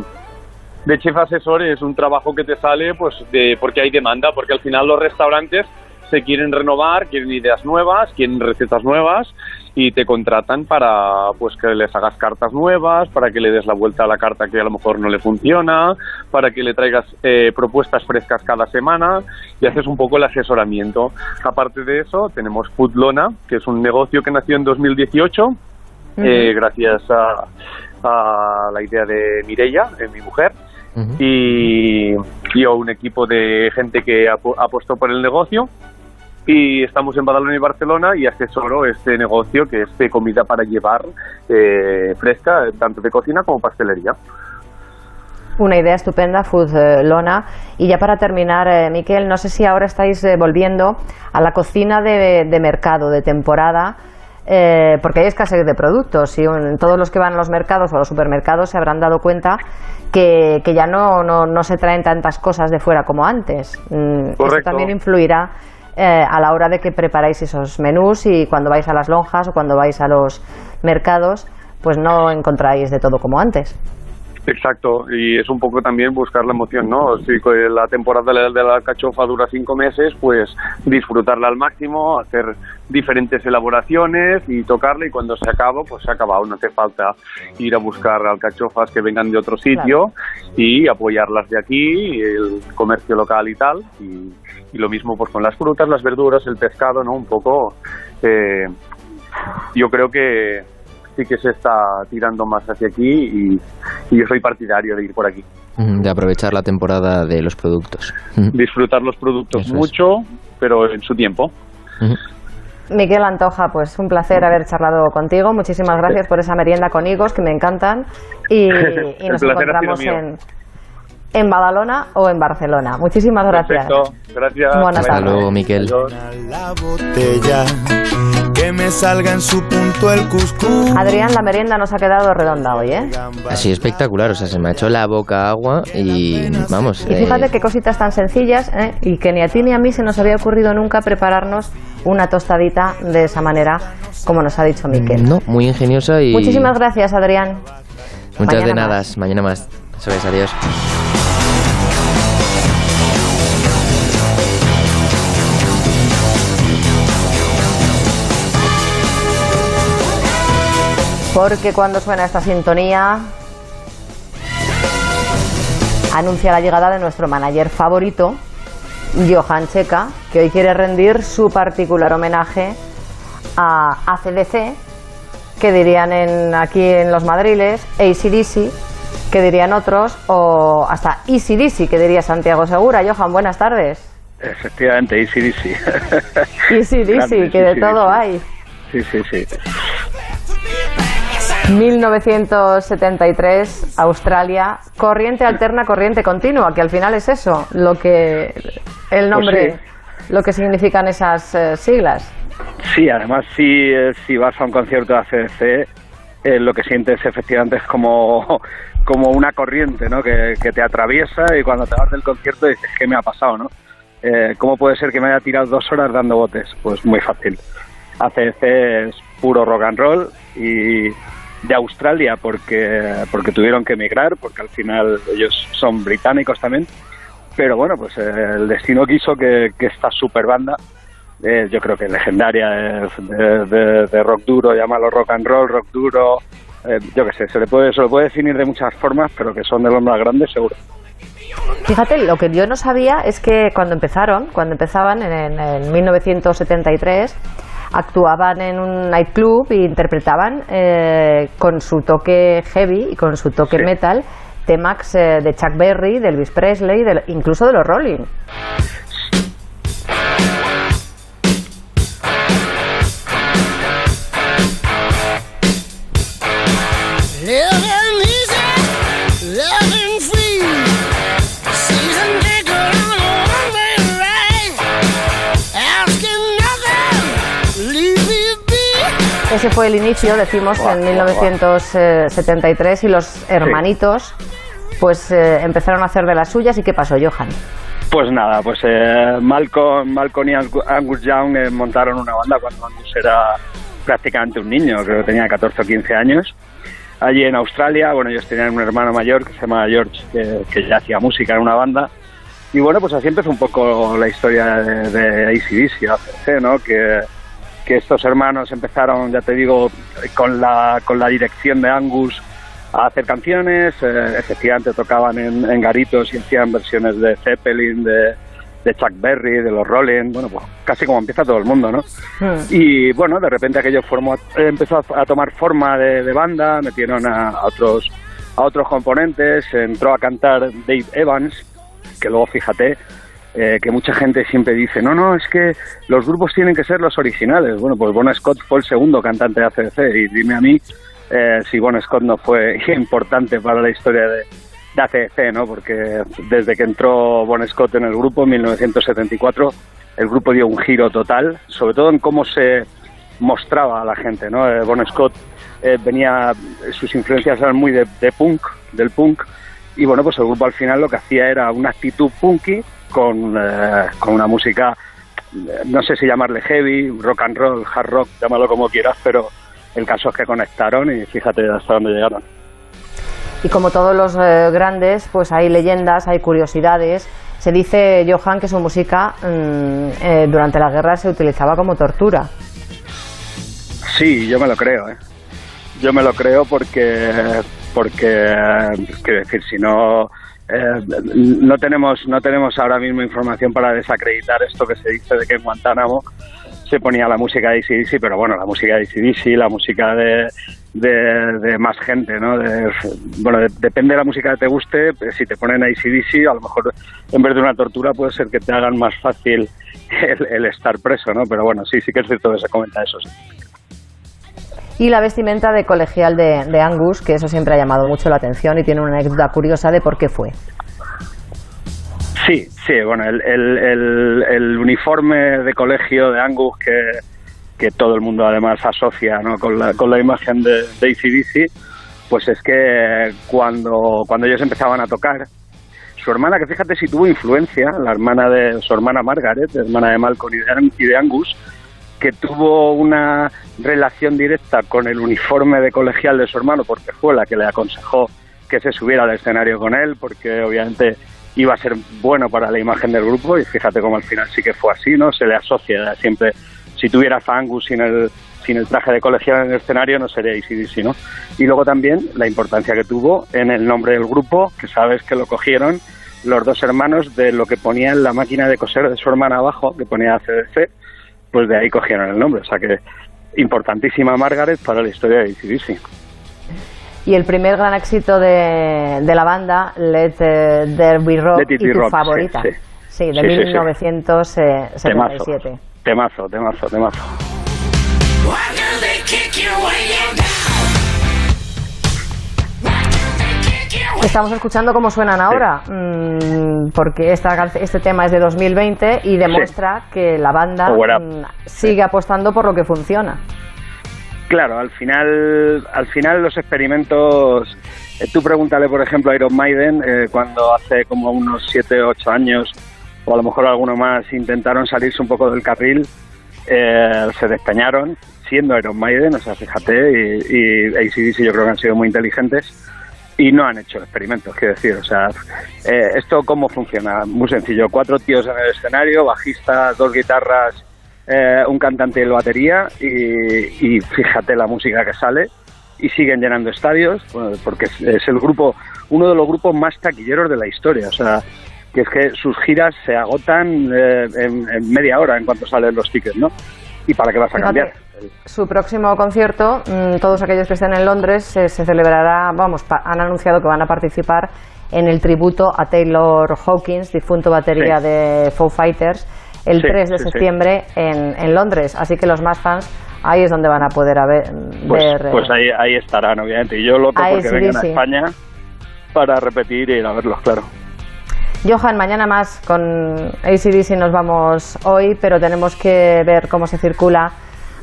de chef asesor es un trabajo que te sale pues de porque hay demanda, porque al final los restaurantes se quieren renovar, quieren ideas nuevas, quieren recetas nuevas y te contratan para pues que les hagas cartas nuevas, para que le des la vuelta a la carta que a lo mejor no le funciona, para que le traigas eh, propuestas frescas cada semana y haces un poco el asesoramiento. Aparte de eso, tenemos Foodlona, que es un negocio que nació en 2018 eh, gracias a, a la idea de Mireia, eh, mi mujer, y, y a un equipo de gente que apo- apostó por el negocio. Y estamos en Badalona y Barcelona y asesoro este negocio que es de comida para llevar eh, fresca, tanto de cocina como pastelería. Una idea estupenda, Food Lona. Y ya para terminar, eh, Miquel, no sé si ahora estáis eh, volviendo a la cocina de, de mercado, de temporada, eh, porque hay escasez de productos y un- todos los que van a los mercados o a los supermercados se habrán dado cuenta que, que ya no, no, no se traen tantas cosas de fuera como antes. Mm, Eso Correcto. también influirá eh, a la hora de que preparáis esos menús y cuando vais a las lonjas o cuando vais a los mercados, pues no encontráis de todo como antes. Exacto, y es un poco también buscar la emoción, ¿no? Si co- la temporada de la, de la alcachofa dura cinco meses, pues disfrutarla al máximo, hacer diferentes elaboraciones y tocarla y cuando se acaba, pues se ha acabado. No hace falta ir a buscar alcachofas que vengan de otro sitio y apoyarlas de aquí, el comercio local y tal. Y, y lo mismo pues con las frutas, las verduras, el pescado, ¿no? Un poco... eh, yo creo que sí que se está tirando más hacia aquí y, y yo soy partidario de ir por aquí. De aprovechar la temporada de los productos. Disfrutar los productos Eso es. mucho, pero en su tiempo. Miguel Antoja, pues un placer haber charlado contigo. Muchísimas gracias por esa merienda con higos que me encantan. Y, y nos encontramos en, en Badalona o en Barcelona. Muchísimas gracias. Perfecto, gracias. Buenas Hasta tardes. luego, Miquel. Botella, que me salga en su punto el cuscús. Adrián, la merienda nos ha quedado redonda hoy, ¿eh? Así espectacular, o sea, se me ha hecho la boca agua y vamos. Y eh, fíjate qué cositas tan sencillas ¿eh? y que ni a ti ni a mí se nos había ocurrido nunca prepararnos una tostadita de esa manera, como nos ha dicho Miquel. No, muy ingeniosa y. Muchísimas gracias, Adrián. Muchas Mañana de nada. Mañana más. Eso es, adiós. Porque cuando suena esta sintonía anuncia la llegada de nuestro manager favorito, Johan Checa, que hoy quiere rendir su particular homenaje a ACDC, que dirían en, aquí en los madriles, ACDC, que dirían otros, o hasta ECDC, que diría Santiago Segura. Johan, buenas tardes. Efectivamente, Dizzy. ECDC, que de todo hay. Sí, sí, sí. 1973, Australia, corriente alterna, corriente continua, que al final es eso, lo que el nombre, Pues lo que significan esas eh, siglas. Sí, además si, eh, si vas a un concierto de ACDC, eh, lo que sientes efectivamente es como, como una corriente ¿no? que, que te atraviesa y cuando te vas del concierto dices, ¿qué me ha pasado? ¿no? Eh, ¿Cómo puede ser que me haya tirado dos horas dando botes? Pues muy fácil. ACDC es puro rock and roll y de Australia porque, porque tuvieron que emigrar, porque al final ellos son británicos también. Pero bueno, pues eh, el destino quiso que, esta super banda, eh, yo creo que legendaria, eh, de, de- de rock duro, llámalo rock and roll, rock duro, eh, yo qué sé, se le puede se lo puede definir de muchas formas, pero que son de los más grandes, seguro. Fíjate, lo que yo no sabía es que cuando empezaron, cuando empezaban en, en 1973, actuaban en un nightclub e interpretaban eh, con su toque heavy y con su toque metal temas eh, de Chuck Berry, de Elvis Presley, de- incluso de los Rolling. Ese fue el inicio, decimos, en 1973 y los hermanitos pues eh, empezaron a hacer de las suyas. ¿Y qué pasó, Johan? Pues nada, pues eh, Malcolm, Malcolm y Angu- Angus Young eh, montaron una banda cuando Angus era prácticamente un niño, creo que tenía 14 o 15 años. Allí en Australia, bueno, ellos tenían un hermano mayor que se llama George, que, que ya hacía música en una banda. Y bueno, pues así empezó un poco la historia de, de ACDC, ¿no? Que, que estos hermanos empezaron, ya te digo, con la, con la dirección de Angus a hacer canciones, eh, efectivamente tocaban en, en garitos y hacían versiones de Zeppelin, de, de Chuck Berry, de los Rolling, bueno, pues casi como empieza todo el mundo, ¿no? Y bueno, de repente aquello formó, eh, empezó a, a tomar forma de, de banda, metieron a, a otros a otros componentes, entró a cantar Dave Evans, que luego fíjate eh, que mucha gente siempre dice, no, no, es que los grupos tienen que ser los originales. Bueno, pues Bon Scott fue el segundo cantante de ACDC y dime a mí eh, si Bon Scott no fue importante para la historia de, de ACDC, ¿no? Porque desde que entró Bon Scott en el grupo en 1974, el grupo dio un giro total, sobre todo en cómo se mostraba a la gente, ¿no? Eh, bon Scott eh, venía, sus influencias eran muy de, de punk, del punk, y bueno, pues el grupo al final lo que hacía era una actitud punky con, eh, con una música, eh, no sé si llamarle heavy, rock and roll, hard rock, llámalo como quieras, pero el caso es que conectaron y fíjate hasta dónde llegaron. Y como todos los eh, grandes, pues hay leyendas, hay curiosidades. Se dice, Johan, que su música mm, eh, durante la guerra se utilizaba como tortura. Sí, yo me lo creo, ¿eh? Yo me lo creo porque, porque quiero decir, si no, eh, no tenemos, no tenemos ahora mismo información para desacreditar esto que se dice de que en Guantánamo se ponía la música de ACDC, pero bueno, la música de ACDC, la música de, de, más gente, ¿no? De- bueno, de- depende de la música que te guste, si te ponen ACDC, a lo mejor en vez de una tortura puede ser que te hagan más fácil el, el estar preso, ¿no? Pero bueno, sí, sí que es cierto que se comenta eso, sí. Y la vestimenta de colegial de, Angus, que eso siempre ha llamado mucho la atención y tiene una anécdota curiosa de por qué fue. Sí, sí, bueno, el, uniforme de colegio de Angus que, que todo el mundo además asocia ¿no? con, la, con la imagen de, de ACDC, pues es que cuando, cuando ellos empezaban a tocar, su hermana, que fíjate si tuvo influencia, la hermana de su hermana Margaret, hermana de Malcolm y de Angus, que tuvo una relación directa con el uniforme de colegial de su hermano, porque fue la que le aconsejó que se subiera al escenario con él, porque obviamente iba a ser bueno para la imagen del grupo, y fíjate cómo al final sí que fue así, ¿no? Se le asocia siempre, si tuvieras a Angus sin el, sin el traje de colegial en el escenario, no sería ACDC, ¿no? Y luego también la importancia que tuvo en el nombre del grupo, que sabes que lo cogieron los dos hermanos de lo que ponía en la máquina de coser de su hermana abajo, que ponía ACDC, pues de ahí cogieron el nombre. O sea que importantísima Margaret para la historia de ACDC. Y el primer gran éxito de, de la banda, Let eh, There Be Rock, Let It y Be tu Rock, favorita. sí. Sí, de Sí, sí, sí. 1977. Temazo, temazo, temazo. Estamos escuchando cómo suenan ahora, mm, porque esta, este tema es de 2020 y demuestra que la banda Up. mm, sigue apostando por lo que funciona. Claro, al final, al final los experimentos. eh, tú pregúntale, por ejemplo, a Iron Maiden, eh, cuando hace como unos 7 o 8 años, o a lo mejor alguno más, intentaron salirse un poco del carril, eh, se despeñaron, siendo Iron Maiden, o sea, fíjate, y, y ACDC yo creo que han sido muy inteligentes y no han hecho experimentos, quiero decir, o sea, eh, esto cómo funciona, muy sencillo, cuatro tíos en el escenario, bajista, dos guitarras, eh, un cantante la batería y, y fíjate la música que sale y siguen llenando estadios bueno, porque es, el grupo uno de los grupos más taquilleros de la historia o sea que es que sus giras se agotan eh, en, en media hora en cuanto salen los tickets no y para qué vas a cambiar Su próximo concierto, mm, todos aquellos que estén en Londres, se celebrará, vamos, pa- han anunciado que van a participar en el tributo a Taylor Hawkins, difunto batería Sí. de Foo Fighters, el Sí, 3 de sí, septiembre en, en Londres. Así que los más fans, ahí es donde van a poder haber- pues, ver. eh, pues ahí, ahí estarán obviamente y yo Ahí porque sí, vengan a. España para repetir y ir a verlos claro Johan, mañana más con ACDC nos vamos hoy, pero tenemos que ver cómo se circula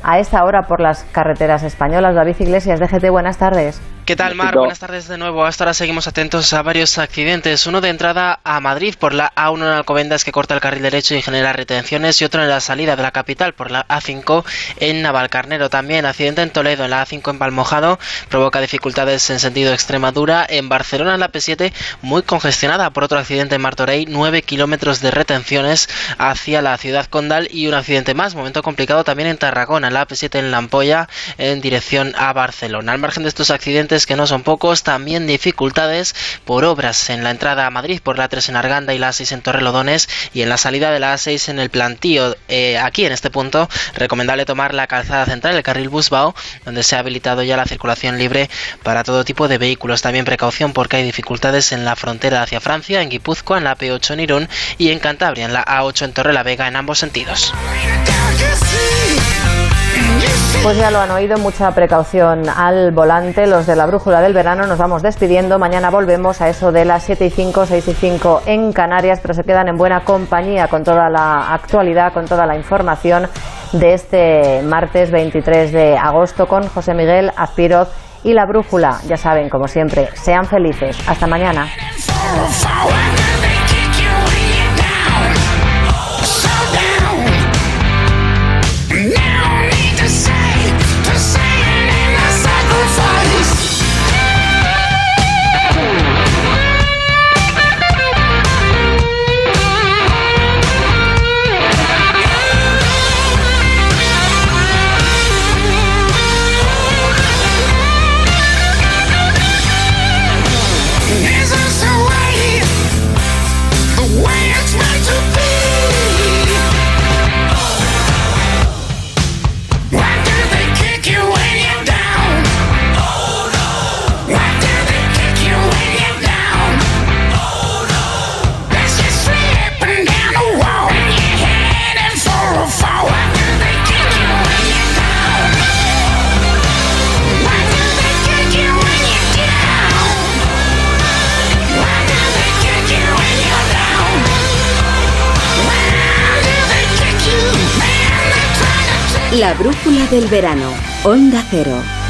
a esta hora por las carreteras españolas. David Iglesias, DGT, buenas tardes. ¿Qué tal, Mar? Buenas tardes de nuevo. Hasta ahora seguimos atentos a varios accidentes. Uno de entrada a Madrid por la A1 en Alcobendas que corta el carril derecho y genera retenciones y otro en la salida de la capital por la A5 en Navalcarnero. También accidente en Toledo en la A5 en Palmojado provoca dificultades en sentido Extremadura. En Barcelona en la P7 muy congestionada por otro accidente en Martorell. 9 kilómetros de retenciones hacia la ciudad condal y un accidente más. Momento complicado también en Tarragona en la A7 en La Ampolla en dirección a Barcelona. Al margen de estos accidentes que no son pocos, también dificultades por obras en la entrada a Madrid por la 3 en Arganda y la A6 en Torrelodones y en la salida de la A6 en el plantío. Eh, aquí en este punto, recomendable tomar la calzada central, el carril Busbao, donde se ha habilitado ya la circulación libre para todo tipo de vehículos. También precaución porque hay dificultades en la frontera hacia Francia, en Guipúzcoa, en la P8 en Irún y en Cantabria, en la A8 en Torrelavega en ambos sentidos. Pues ya lo han oído, mucha precaución al volante. Los de la brújula del verano nos vamos despidiendo. Mañana volvemos a eso de las 7 y 5, 6 y 5 en Canarias, pero se quedan en buena compañía con toda la actualidad, con toda la información de este martes 23 de agosto con José Miguel Azpiroz y la brújula. Ya saben, como siempre, sean felices. Hasta mañana. La brújula del verano. Onda Cero.